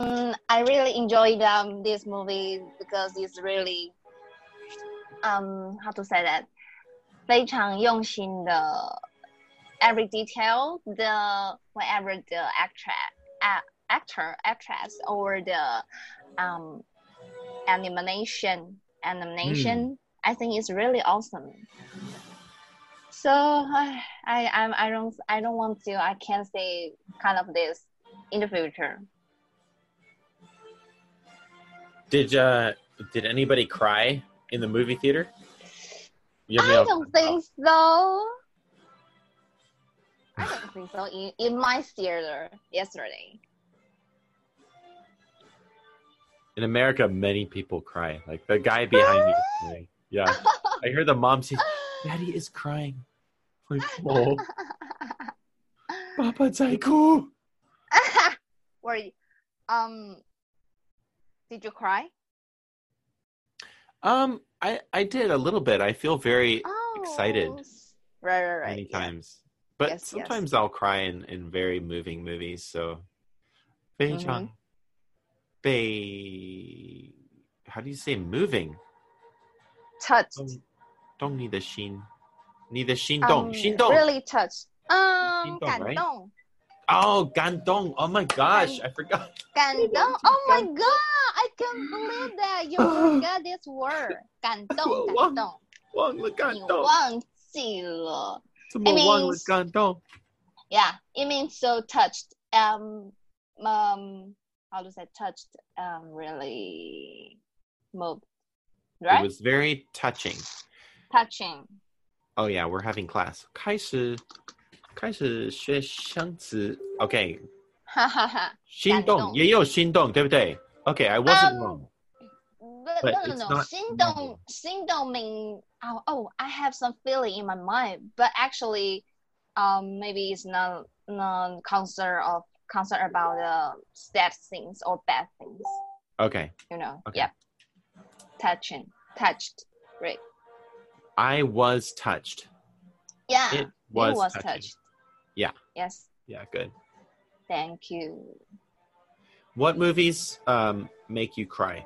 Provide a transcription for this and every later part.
Um, I really enjoyed um, this movie because it's really, um, how to say that, 非常用心的 every detail, the whatever the actress, uh, actor, actress, or the um, animation, animation, I think it's really awesome. So I, I, I'm- I don't, I don't want to, I can't say kind of this in the future. Did uh did anybody cry in the movie theater? You I don't think so. I don't think so. In, in my theater yesterday. In America, many people cry. Like the guy behind me. Yeah, I heard the mom say, "Daddy is crying." Like, oh, Papa 在哭. Were you, um, did you cry? Um, I I did a little bit. I feel very oh, excited. Right, right, right. Many yeah. times, but yes, sometimes yes. I'll cry in in very moving movies. So, Bei mm-hmm. Bei, how do you say moving? Touched. Dong, dong ni de xin, ni de xin um, dong, um, xin dong. Really touched. Um, 感动, right? 动， Oh, Gandong. Oh my gosh, I forgot. 感动. Oh my god, I can't believe that you forgot this word. 感动，我感动。忘了感你动，忘记了。怎么 It 忘了 means- 感动？ Yeah, it means so touched. Um, um, how to say touched? Um, really moved, It right? was very touching. Touching. Oh yeah, we're having class. 开始 开始学生词。Okay, 哈哈哈。心感动动也有心动，对不对？Okay, I wasn't Um, wrong. But, But no, no, it's no. not 心动，心动 mean oh, oh, I have some feeling in my mind, but actually, um, maybe it's not not concern of concern about the sad things or bad things. Okay, You know. Okay. Yeah. Touching, touched. Right. I was touched. Yeah. It was, was touching. touched. Yeah. Yes. Yeah, good. Thank you. What movies um make you cry?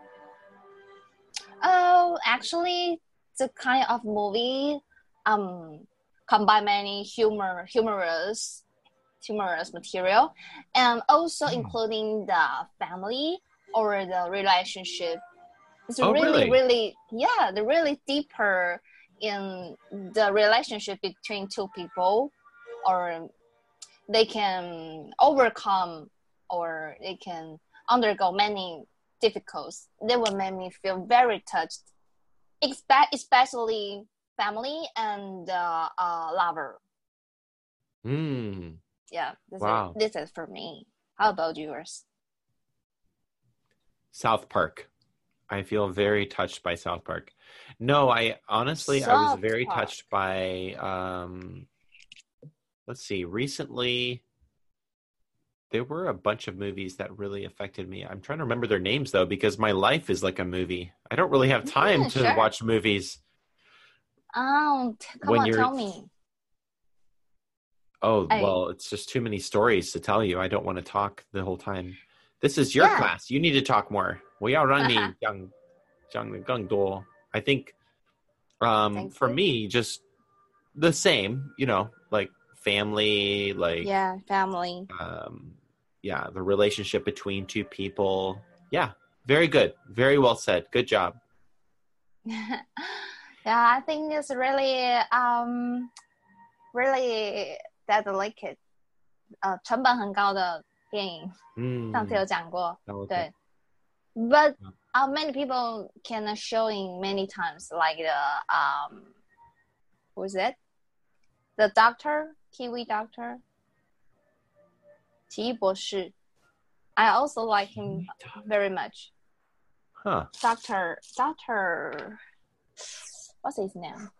Oh, actually, the kind of movie um combine many humor, humorous, humorous material, and also Hmm. including the family or the relationship. It's Oh, really, really? really, yeah, the really deeper in the relationship between two people, or they can overcome or they can undergo many difficulties. They will make me feel very touched, especially family and uh, uh, lover. Hmm. Yeah, this, Wow. is, this is for me. How about yours? South Park. I feel very touched by South Park. No, I honestly I was very Park. touched by um let's see, recently there were a bunch of movies that really affected me. I'm trying to remember their names though, because my life is like a movie. I don't really have time yeah, to sure. watch movies. Oh, t- come when on, you're... tell me. Oh, I... well, it's just too many stories to tell you. I don't want to talk the whole time. This is your yeah. class. You need to talk more. We are running young, young, young do I think um, Thanks, for me, just the same, you know, like family, like Yeah, family. um yeah, the relationship between two people. Yeah, very good. Very well said. Good job. yeah, I think it's really um really delicate，呃，成本很高的电影， Mm, 上次有讲过， okay. 对。But Yeah. uh, many people can showing many times like the um, who's it? The doctor, Kiwi doctor, 奇异博士。 I also like him very much. Huh. Doctor, Doctor, what's his name?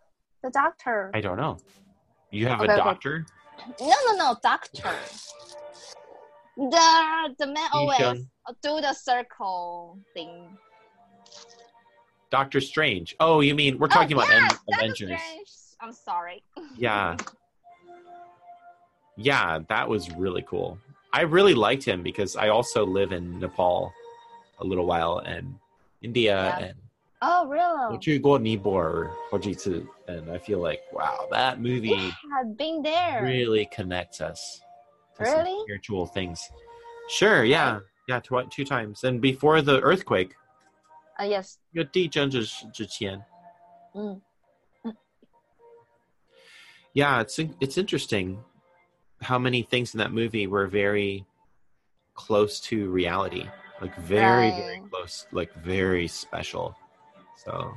The doctor. I don't know. You have Okay, a okay. doctor? No, no, no, doctor. The the man always Yi-Sheng. do the circle thing. Doctor Strange. Oh, you mean we're Oh, talking about yes, Am- Doctor Avengers? Strange. I'm sorry. Yeah. Yeah, that was really cool. I really liked him because I also live in Nepal a little while and India Yeah. and Oh, really? 我去过尼泊尔好几次 and I feel like wow, that movie You had been there. really connects us to some Really? spiritual things. Sure, yeah. Yeah, tw- two times. And before the earthquake, Uh, yes. 有地震之之前 Mm. yeah it's it's interesting how many things in that movie were very close to reality like very very close like very special so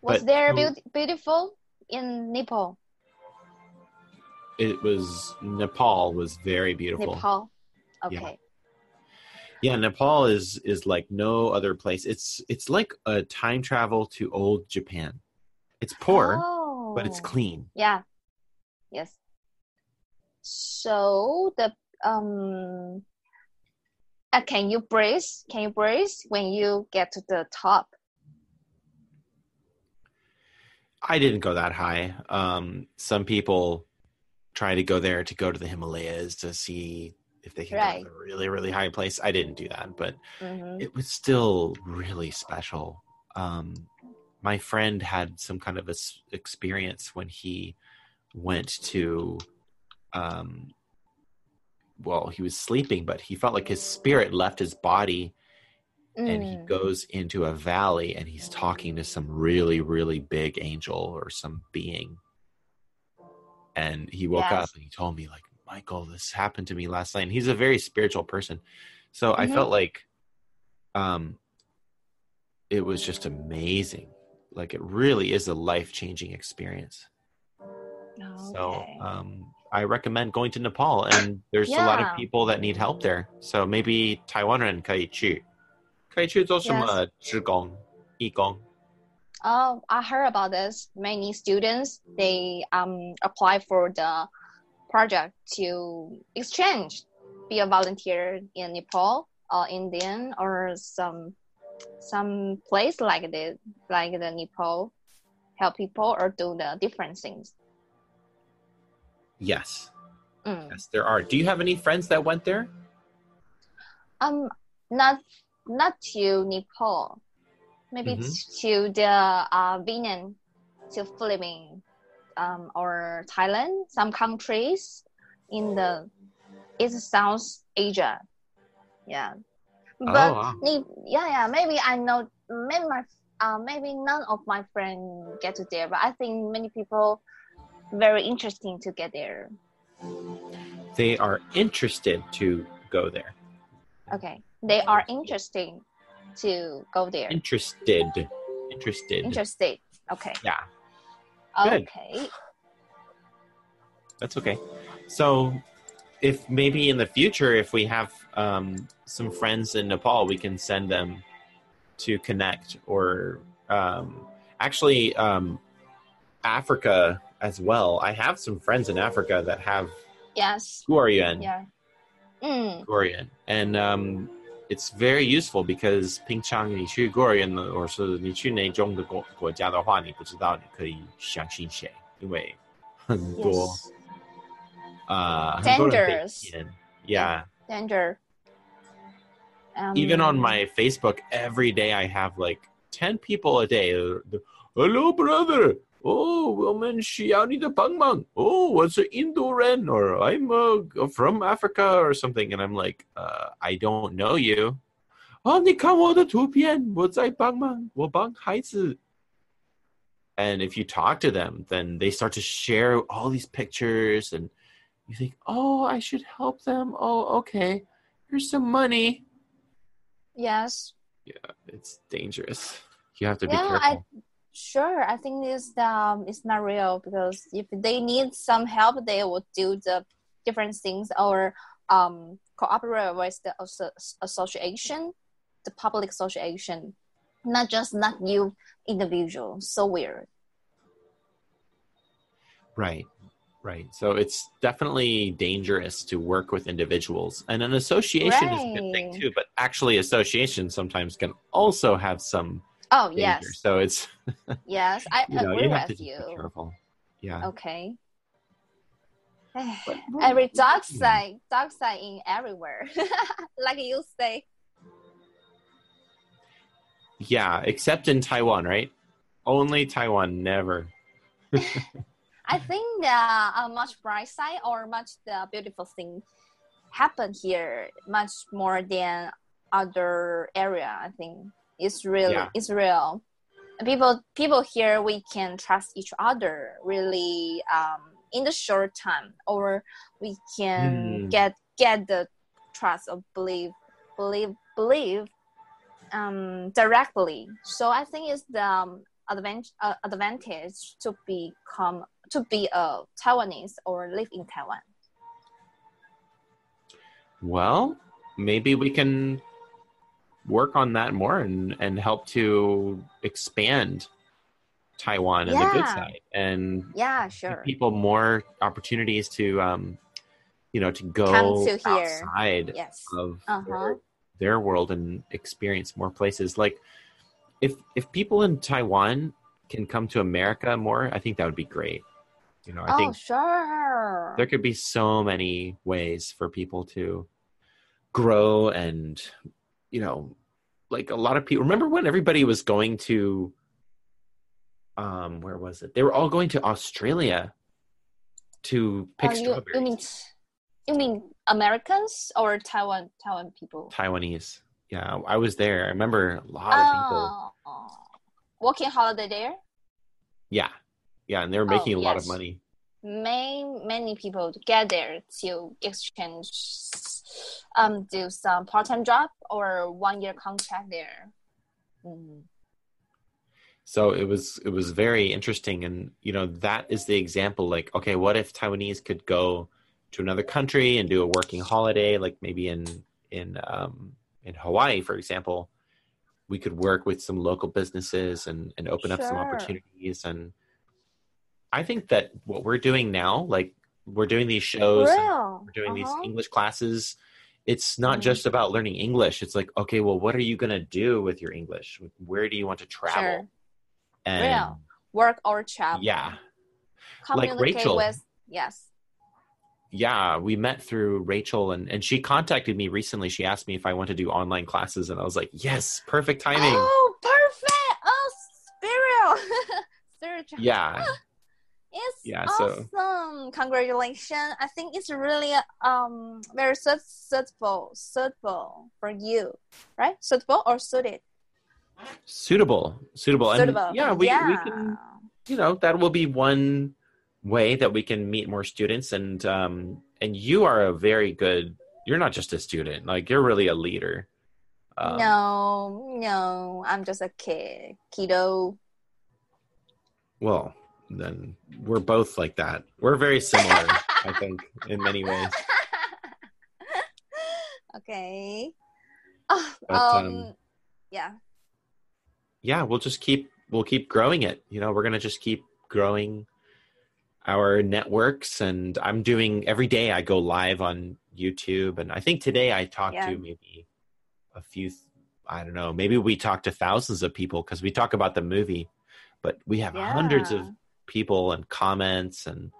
Was But there beaut- beautiful in Nepal? it was nepal was very beautiful Nepal. Yeah. Okay. yeah nepal is is like no other place it's it's like a time travel to old japan it's poor Oh. but it's oh. clean Yeah. Yes. So the um uh, can you breathe? Can you breathe when you get to the top? I didn't go that high. Um, some people try to go there to go to the Himalayas to see if they can Right. go to a really, really high place. I didn't do that, but hmm it was still really special. Um, my friend had some kind of a s- experience when he went to, um, well, he was sleeping, but he felt like his spirit left his body and he Mm. goes into a valley and he's talking to some really really big angel or some being and he woke Yes. up and he told me like michael this happened to me last night and he's a very spiritual person so i Mhm. felt like um it was just amazing like it really is a life-changing experience so um i recommend going to nepal and there's a lot of Yeah. people that need help there so maybe taiwan 人可以去可以去做什么志工义工 Oh, I heard about this. Many students they um apply for the project to exchange, be a volunteer in Nepal or Indian or some some place like the like the Nepal, help people or do the different things. Yes, Mm. yes, there are. Do you have any friends that went there? Um, not not to Nepal, maybe Mhm. to the uh Vietnam, to Philippines, um, or Thailand. Some countries in the East South Asia. Yeah, but wow. Ne- yeah, yeah. Maybe I know. Maybe my uh, maybe none of my friends get to there, but I think many people very interesting to get there. They are interested to go there. Okay, they are interesting to go there. Interested, interested. Interested. Okay. yeah, Good. Okay. that's okay. So, if maybe in the future, if we have um, some friends in Nepal, we can send them to connect, or um, actually um, Africa as well. I have some friends in Africa that have Yes. Guardian. Yeah. Mm. Gorian, and um, it's very useful because 平常你去 Gorian 呢，或是你去哪种的国国家的话，你不知道你可以相信谁，因为很多 Yes. 啊、很多人被 Dangerous. 骗。Yeah, Danger. Um, even on my Facebook, every day I have like ten people a day. uh, Hello, brother. Oh, 我们需要你的帮忙. Oh, 我是印度人 or I'm uh, from Africa or something. And I'm like, uh, I don't know you. 哦，你看我的图片，我在帮忙，我帮孩子。And if you talk to them, then they start to share all these pictures, and you think, oh, I should help them. Oh, okay. Here's some money. Yes. Yeah, it's dangerous. You have to be careful. I sure. I think it's um it's not real because if they need some help, they will do the different things or um cooperate with the association, the public association, not just not you individual. So weird. Right. Right. So it's definitely dangerous to work with individuals. And an association is a good thing too, but actually associations sometimes can also have some Oh danger. yes, So it's yes, I you know, agree you have to with just you. be careful. Yeah. Okay. But- Every dark side, dark side in everywhere, like you say. Yeah, except in Taiwan, right? Only Taiwan, never. I think uh, much bright side or much the beautiful thing happen here much more than other area. I think it's really Yeah. it's real. People people here we can trust each other really um, in the short time, or we can Hmm. get get the trust or believe believe believe um, directly. So I think it's the um, advantage uh, advantage to become to be a Taiwanese or live in Taiwan. Well, maybe we can work on that more and, and help to expand Taiwan and the good Yeah. side and Yeah, sure. people more opportunities to um you know to go to outside Yes. of Uh huh. their, their world and experience more places like if if people in Taiwan can come to America more I think that would be great you know I Oh, think sure. there could be so many ways for people to grow and you know like a lot of people remember when everybody was going to um where was it they were all going to australia to pick Oh, you, strawberries you mean you mean Americans or Taiwan Taiwan people? taiwanese yeah i was there i remember a lot of people Oh, working holiday there. yeah yeah and they were Oh, making a lot of money Many many people get there to exchange, um, do some part time job or one year contract there. Mm. so it was it was very interesting and you know that is the example like okay what if taiwanese could go to another country and do a working holiday like maybe in in um in hawaii for example we could work with some local businesses and and open up some opportunities and i think that what we're doing now like we're doing these shows we're doing these Uh-huh. english classes it's not Mhm. just about learning english it's like okay well what are you going to do with your english where do you want to travel Sure. and Real. Work or travel. yeah like Rachel. with yes. yeah we met through rachel and, and she contacted me recently she asked me if i want to do online classes and i was like yes perfect timing Oh, perfect! Oh, spiritual, spiritual. yeah Yeah, so- awesome. Congratulations. I think it's really um very suit- suitable suitable for you, right? Suitable or suited? suitable suitable, suitable. and yeah we, yeah. we can you know that will be one way that we can meet more students and um and you are a very good you're not just a student like you're really a leader um, no, no, I'm just a kid, kiddo. well then we're both like that we're very similar i think in many ways okay. Oh, But, um, um, yeah. yeah we'll just keep we'll keep growing it you know we're gonna just keep growing our networks and i'm doing every day i go live on youtube and i think today i talked Yeah. to maybe a few i don't know maybe we talked to thousands of people because we talk about the movie but we have hundreds of Yeah people and comments and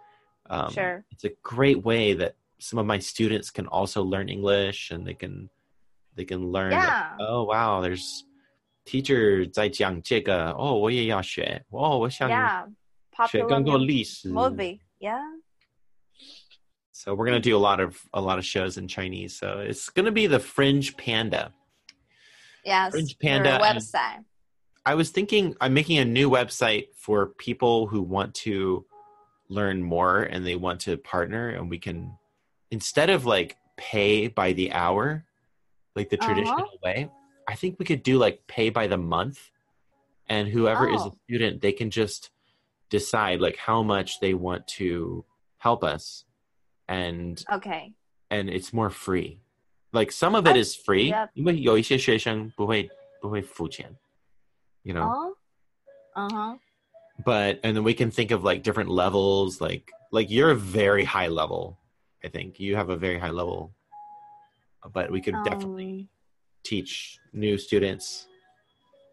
um, Sure. it's a great way that some of my students can also learn english and they can they can learn like, Yeah. oh wow there's teacher 在讲这个哦我也要学哦我想 Yeah. 学 Popular 更多 mu- 历史 movie. Yeah. so we're gonna do a lot of a lot of shows in Chinese so it's gonna be the Fringe Panda Yes. Fringe your Panda and- website. I was thinking I'm making a new website for people who want to learn more and they want to partner and we can instead of like pay by the hour like the Uh-huh. traditional way I think we could do like pay by the month and whoever is a Oh. student they can just decide like how much they want to help us and Okay. and it's more free. Like some of it I- is free. yep. 因为有一些学生不会不会付钱, you know. Oh. Uh huh. But and then we can think of like different levels. Like like you're a very high level. I think you have a very high level. But we could definitely Um, teach new students,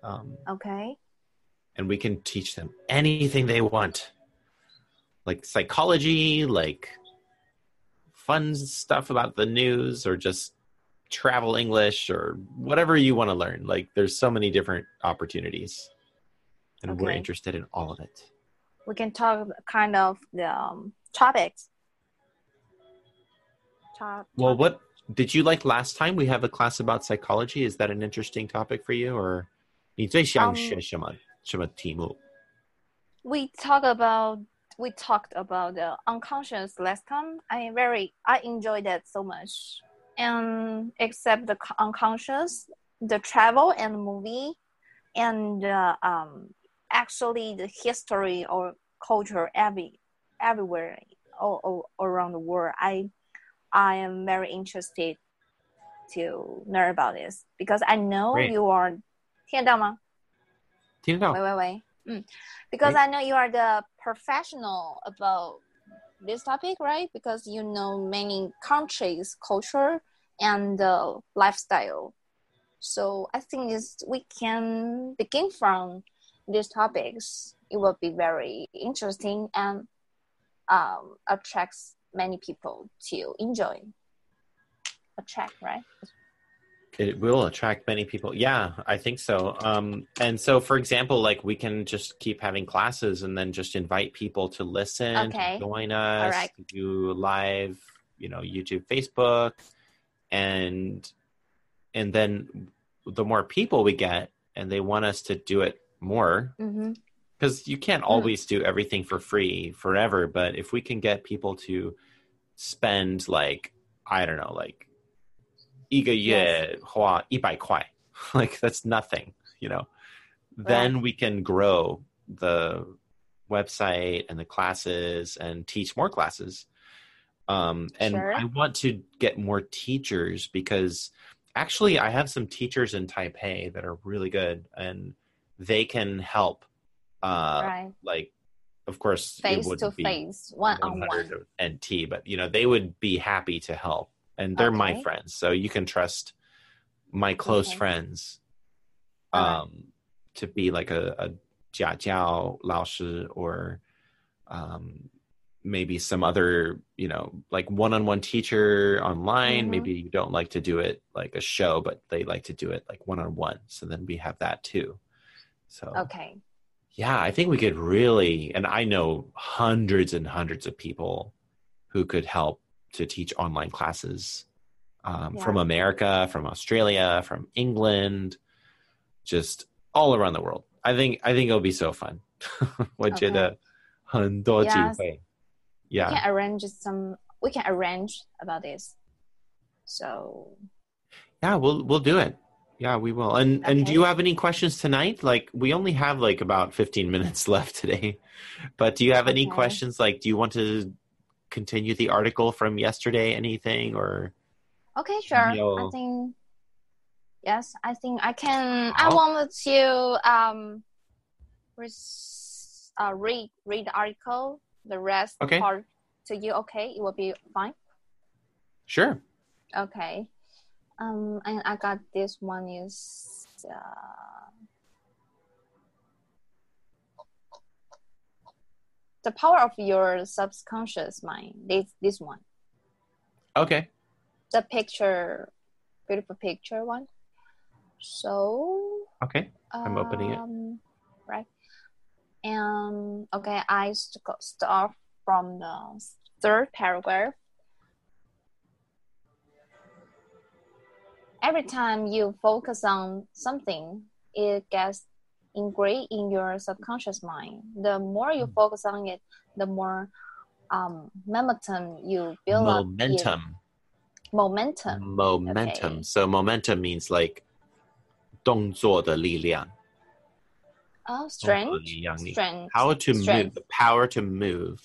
um, okay. and we can teach them anything they want, like psychology, like fun stuff about the news, or just travel English or whatever you want to learn. Like there's so many different opportunities, and okay. we're interested in all of it. We can talk kind of the um, topics. Top, well, what did you like last time? We have a class about psychology. Is that an interesting topic for you, or? Um, we talk about we talked about the unconscious last time. I very I enjoyed that so much And except the co- unconscious, the travel and movie, and uh, um, actually the history or culture every everywhere all, all around the world. I I am very interested to learn about this because I know Great. you are 听得到吗？听得到？喂喂喂，嗯，because Right. I know you are the professional about this topic, right? Because you know many countries' culture and uh, lifestyle. So I think is we can begin from these topics. It will be very interesting and um, attracts many people to enjoy. Attract, right? It will attract many people. Yeah, I think so. Um, and so, for example, like we can just keep having classes and then just invite people to listen, Okay. to join us, right. do live, you know, YouTube, Facebook, and and then the more people we get, and they want us to do it more, Mm-hmm. because you can't Mm. always do everything for free forever but if we can get people to spend like i don't know like 一个月花一百块 like that's nothing you know then we can grow the website and the classes and teach more classes um, and sure. I want to get more teachers because actually I have some teachers in Taipei that are really good and they can help. Uh, right. Like, of course, face to face, one on one, NT, but you know they would be happy to help, and they're okay. my friends, so you can trust my close okay. friends. Um, right. to be like a, a jia jiao lao shi or um maybe some other you know like one-on-one teacher online. Mhm. Maybe you don't like to do it like a show, but they like to do it like one-on-one. So then we have that too. So Okay. yeah, I think we could really, and I know hundreds and hundreds of people who could help to teach online classes um, Yeah. from America, from Australia, from England, just all around the world. I think I think it'll be so fun. 我觉得很多机会. We Yeah. we can arrange some. We can arrange about this. So Yeah, we'll we'll do it. Yeah, we will. And and do you have any questions tonight? Like we only have like about 15 minutes left today. But do you have any Okay. questions like do you want to continue the article from yesterday anything or okay, sure. I think yes. I think I can. I wanted to um, res, uh, read read the article. The rest Okay. part to you. Okay, it will be fine. Sure. Okay. Um, and I got this one is uh, the power of your subconscious mind. This this one, Okay. the picture, beautiful picture one. So Okay. I'm opening it. um, Right. And okay, I st- start from the third paragraph. Every time you focus on something, it gets engraved in your subconscious mind. The more you Hmm. focus on it, the more um, momentum you build up. in- Momentum. Momentum. Momentum. Okay. So momentum means like 动作的力量. Oh, 动作的 strength. 力量力. Strength. Power to move. Strength. The power to move.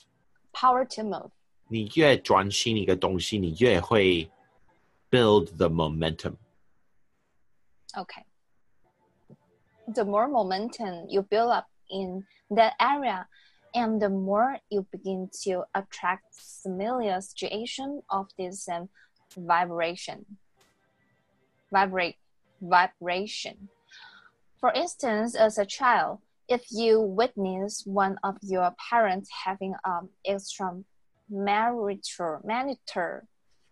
Power to move. 你越专心一个东西，你越会 build the momentum. Okay. The more momentum you build up in that area, and the more you begin to attract similar situation of this um, vibration. Vibrate, vibration. For instance, as a child, if you witness one of your parents having an extramarital marital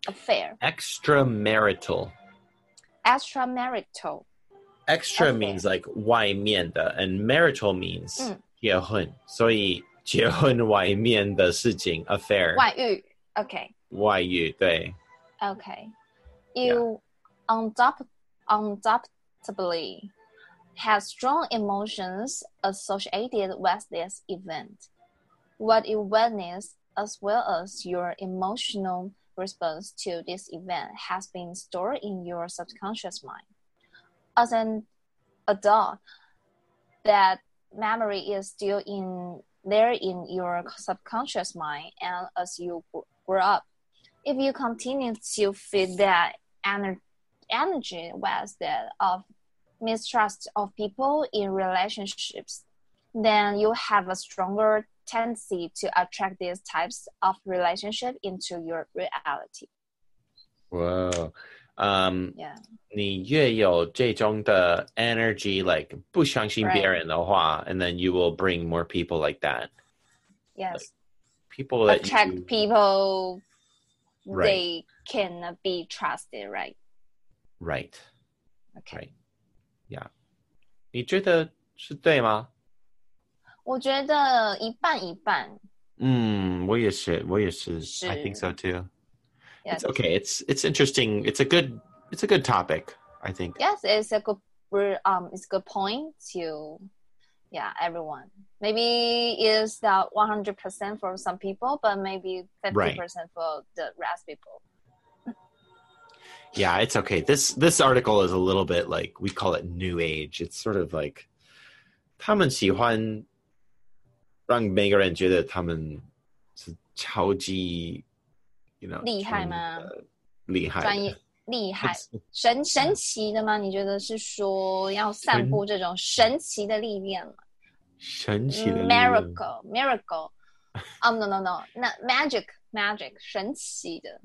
affair, Extramarital. extramarital, Extra Okay. means like 外面的 and marital means 嗯结婚，所以结婚外面的事情 affair 外遇. Okay. 外遇对 Okay. You undoubted, undoubtedly have strong emotions associated with this event. What you witness, as well as your emotional response to this event, has been stored in your subconscious mind. As an adult, that memory is still in there in your subconscious mind, and as you grow up, if you continue to feed that ener- energy with that of mistrust of people in relationships, then you have a stronger tendency to attract these types of relationship into your reality. 哇，嗯， Yeah. 你越有这种的 energy like 不相信 Right. 别人的话 and then you will bring more people like that Yes. people that attract you, people Right. they can be trusted, right? right Okay. right yeah 你觉得是对吗？我觉得一半一半。嗯，我也是，我也是。是 I think so too. Yes. It's okay. It's it's interesting. It's a good it's a good topic. I think. yes it's a good re- um it's a good point to yeah everyone maybe it's the 100% for some people but maybe 50% Right. for the rest people Yeah, it's okay. This this article is a little bit like we call it new age. It's sort of like 他们喜欢让每个人觉得他们是超级 you know 厉害吗？专业的厉害的专业厉害 It's- 神神奇的吗？你觉得是说要散布这种神奇的力量吗神奇的力量？Miracle, miracle. Um, no, no, no, not magic, magic. 神奇的。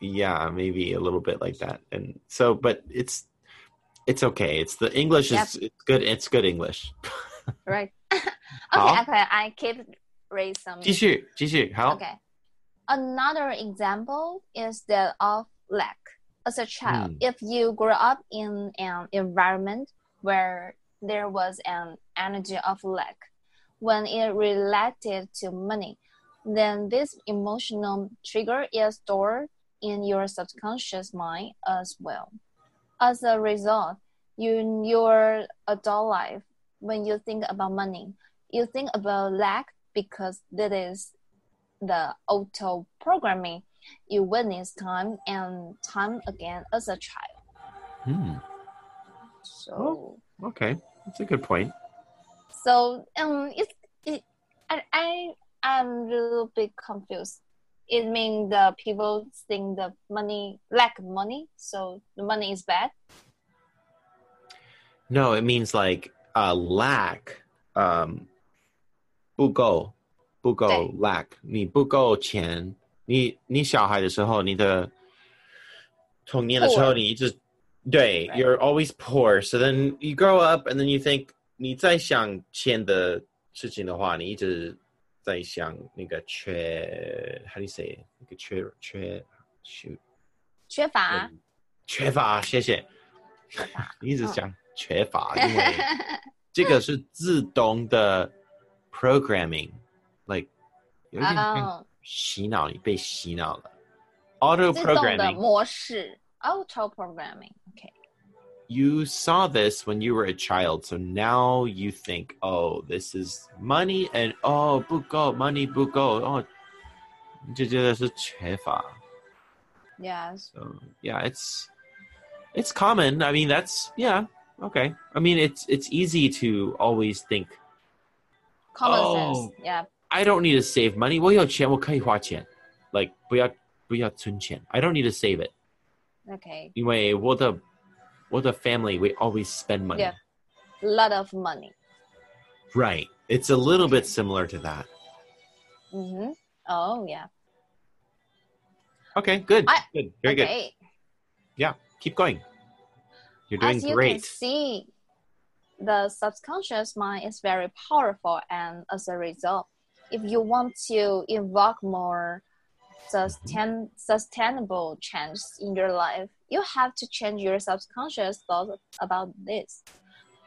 Yeah, maybe a little bit like that. And so, but it's it's okay. It's the English is it's good. It's good English. Right. okay, 好 okay. I keep raise some. 继续继续好 Okay. Another example is that of lack. As a child, Hmm. if you grew up in an environment where there was an energy of lack, when it related to money, then this emotional trigger is stored in your subconscious mind as well. As a result, you in your adult life, when you think about money, you think about lack because that is the auto programming you witness time and time again as a child. Hmm. So Okay, that's a good point. so um it's it I I I'm a little bit confused It means the people think the money lack money, so the money is bad. No, it means like uh, lack. Um, 不够，不够对 lack，你不够钱。你你小孩的时候，你的童年的时候， Poor 你一直对 Right. you're always poor. So then you grow up and then you think 你在想钱的事情的话，你一直 在想那个缺，how do you say 那个缺缺 shoot 缺乏，嗯缺乏，谢谢。你一直讲缺乏，因为这个是自动的 programming，like 有洗脑，你被洗脑了。Auto 自动的 programming. 模式，auto programming。Okay. You saw this when you were a child, so now you think, oh, this is money, and oh, 不够 money 不够，哦，你就觉得是缺乏。 Yes. So yeah, it's it's common. I mean, that's yeah, okay. I mean, it's it's easy to always think Common Oh. sense. Yeah. I don't need to save money. 我有钱，我可以花钱。 like 不要不要存钱. I don't need to save it. Okay. 因为我的 我的 family we always spend money. Yeah. lot of money. Right. It's a little bit similar to that. Mm-hmm. Oh yeah. Okay, good. I- good. Very good. Yeah, keep going. You're doing As you can great. see, the subconscious mind is very powerful, and as a result, if you want to invoke more sustain, sustainable change in your life, you have to change your subconscious thoughts about this.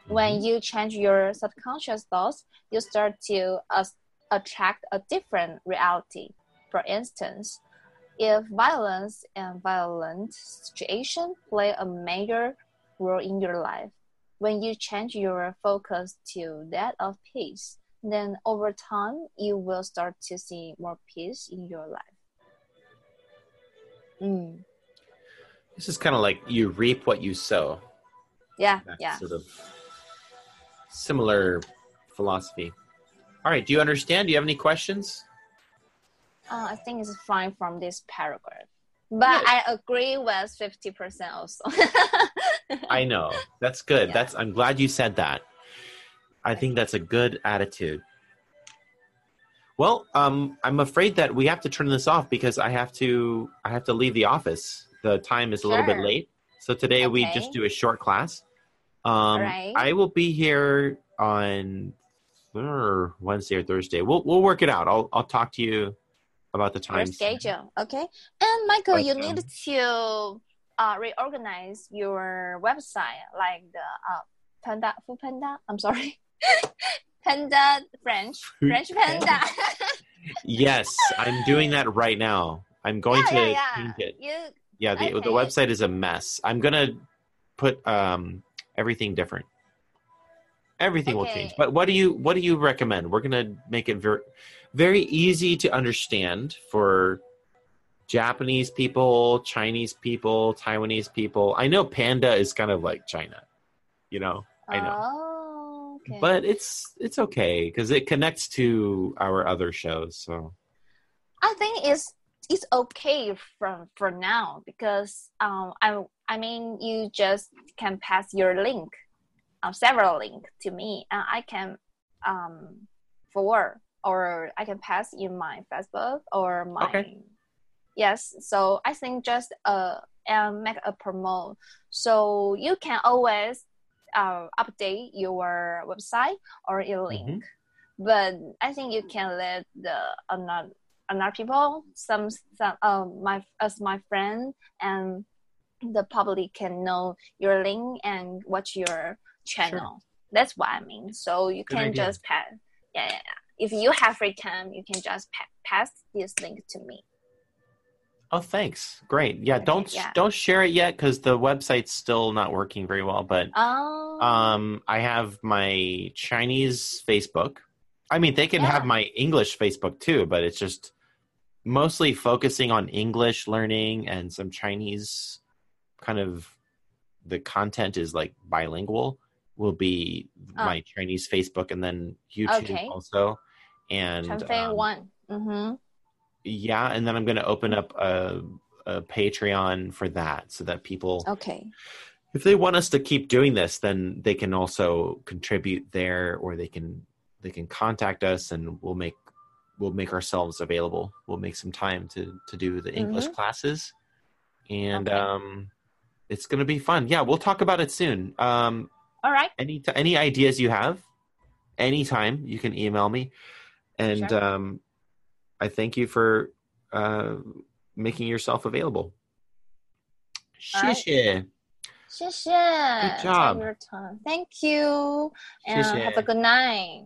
When Mm-hmm. you change your subconscious thoughts, you start to uh, attract a different reality. For instance, if violence and violent situation play a major role in your life, when you change your focus to that of peace, then over time you will start to see more peace in your life. Mm. This is kind of like you reap what you sow. Yeah, yeah. Sort of similar philosophy. All right. Do you understand? Do you have any questions? Uh, I think it's fine from this paragraph. But I agree with 50% also. I know. That's good. Yeah. That's. I'm glad you said that. I think that's a good attitude. Well, um, I'm afraid that we have to turn this off because I have to. I have to leave the office. The time is a little bit late, so today we just do a short class. Um, Alright. I will be here on uh, Wednesday or Thursday. We'll we'll work it out. I'll I'll talk to you about the your time schedule. Okay. And Michael, you need to uh, reorganize your website like the uh, Panda, Food Panda. I'm sorry. Panda French, French Panda. Yes, I'm doing that right now. I'm going yeah, to yeah, yeah. change it. You, Yeah, the the website is a mess. I'm gonna put um everything different. Everything will change. But what do you what do you recommend? We're gonna make it very very easy to understand for Japanese people, Chinese people, Taiwanese people. I know Panda is kind of like China, you know. I know. Oh, okay. But it's it's okay because it connects to our other shows. So I think it's it's okay from for now because um I I mean you just can pass your link, um several link to me and I can um forward or I can pass in my Facebook or my Okay. yes. So I think just uh and make a promote so you can always uh update your website or your link but I think you can let the another another people some some um my as my friend and the public can know your link and watch your channel. That's what I mean. So you Good can idea. just pass. Yeah, yeah, yeah. If you have free time, you can just pa- pass this link to me. Oh, thanks. Great. Yeah, don't yeah. don't share it yet because the website's still not working very well. But Oh. um, I have my Chinese Facebook. I mean, they can Yeah. have my English Facebook too, but it's just mostly focusing on English learning and some Chinese kind of. The content is like bilingual. Will be Oh. my Chinese Facebook and then YouTube Okay. also. And um, one. Mm-hmm. yeah, and then I'm going to open up a, a Patreon for that so that people, Okay. if they want us to keep doing this, then they can also contribute there, or they can they can contact us, and we'll make we'll make ourselves available. We'll make some time to to do the English mm-hmm. classes, and okay. um, it's going to be fun. Yeah, we'll talk about it soon. Um, All right. Any t- any ideas you have, anytime you can email me, and sure. um, I thank you for uh, making yourself available. Right. Good job. Thank you, and have a good night.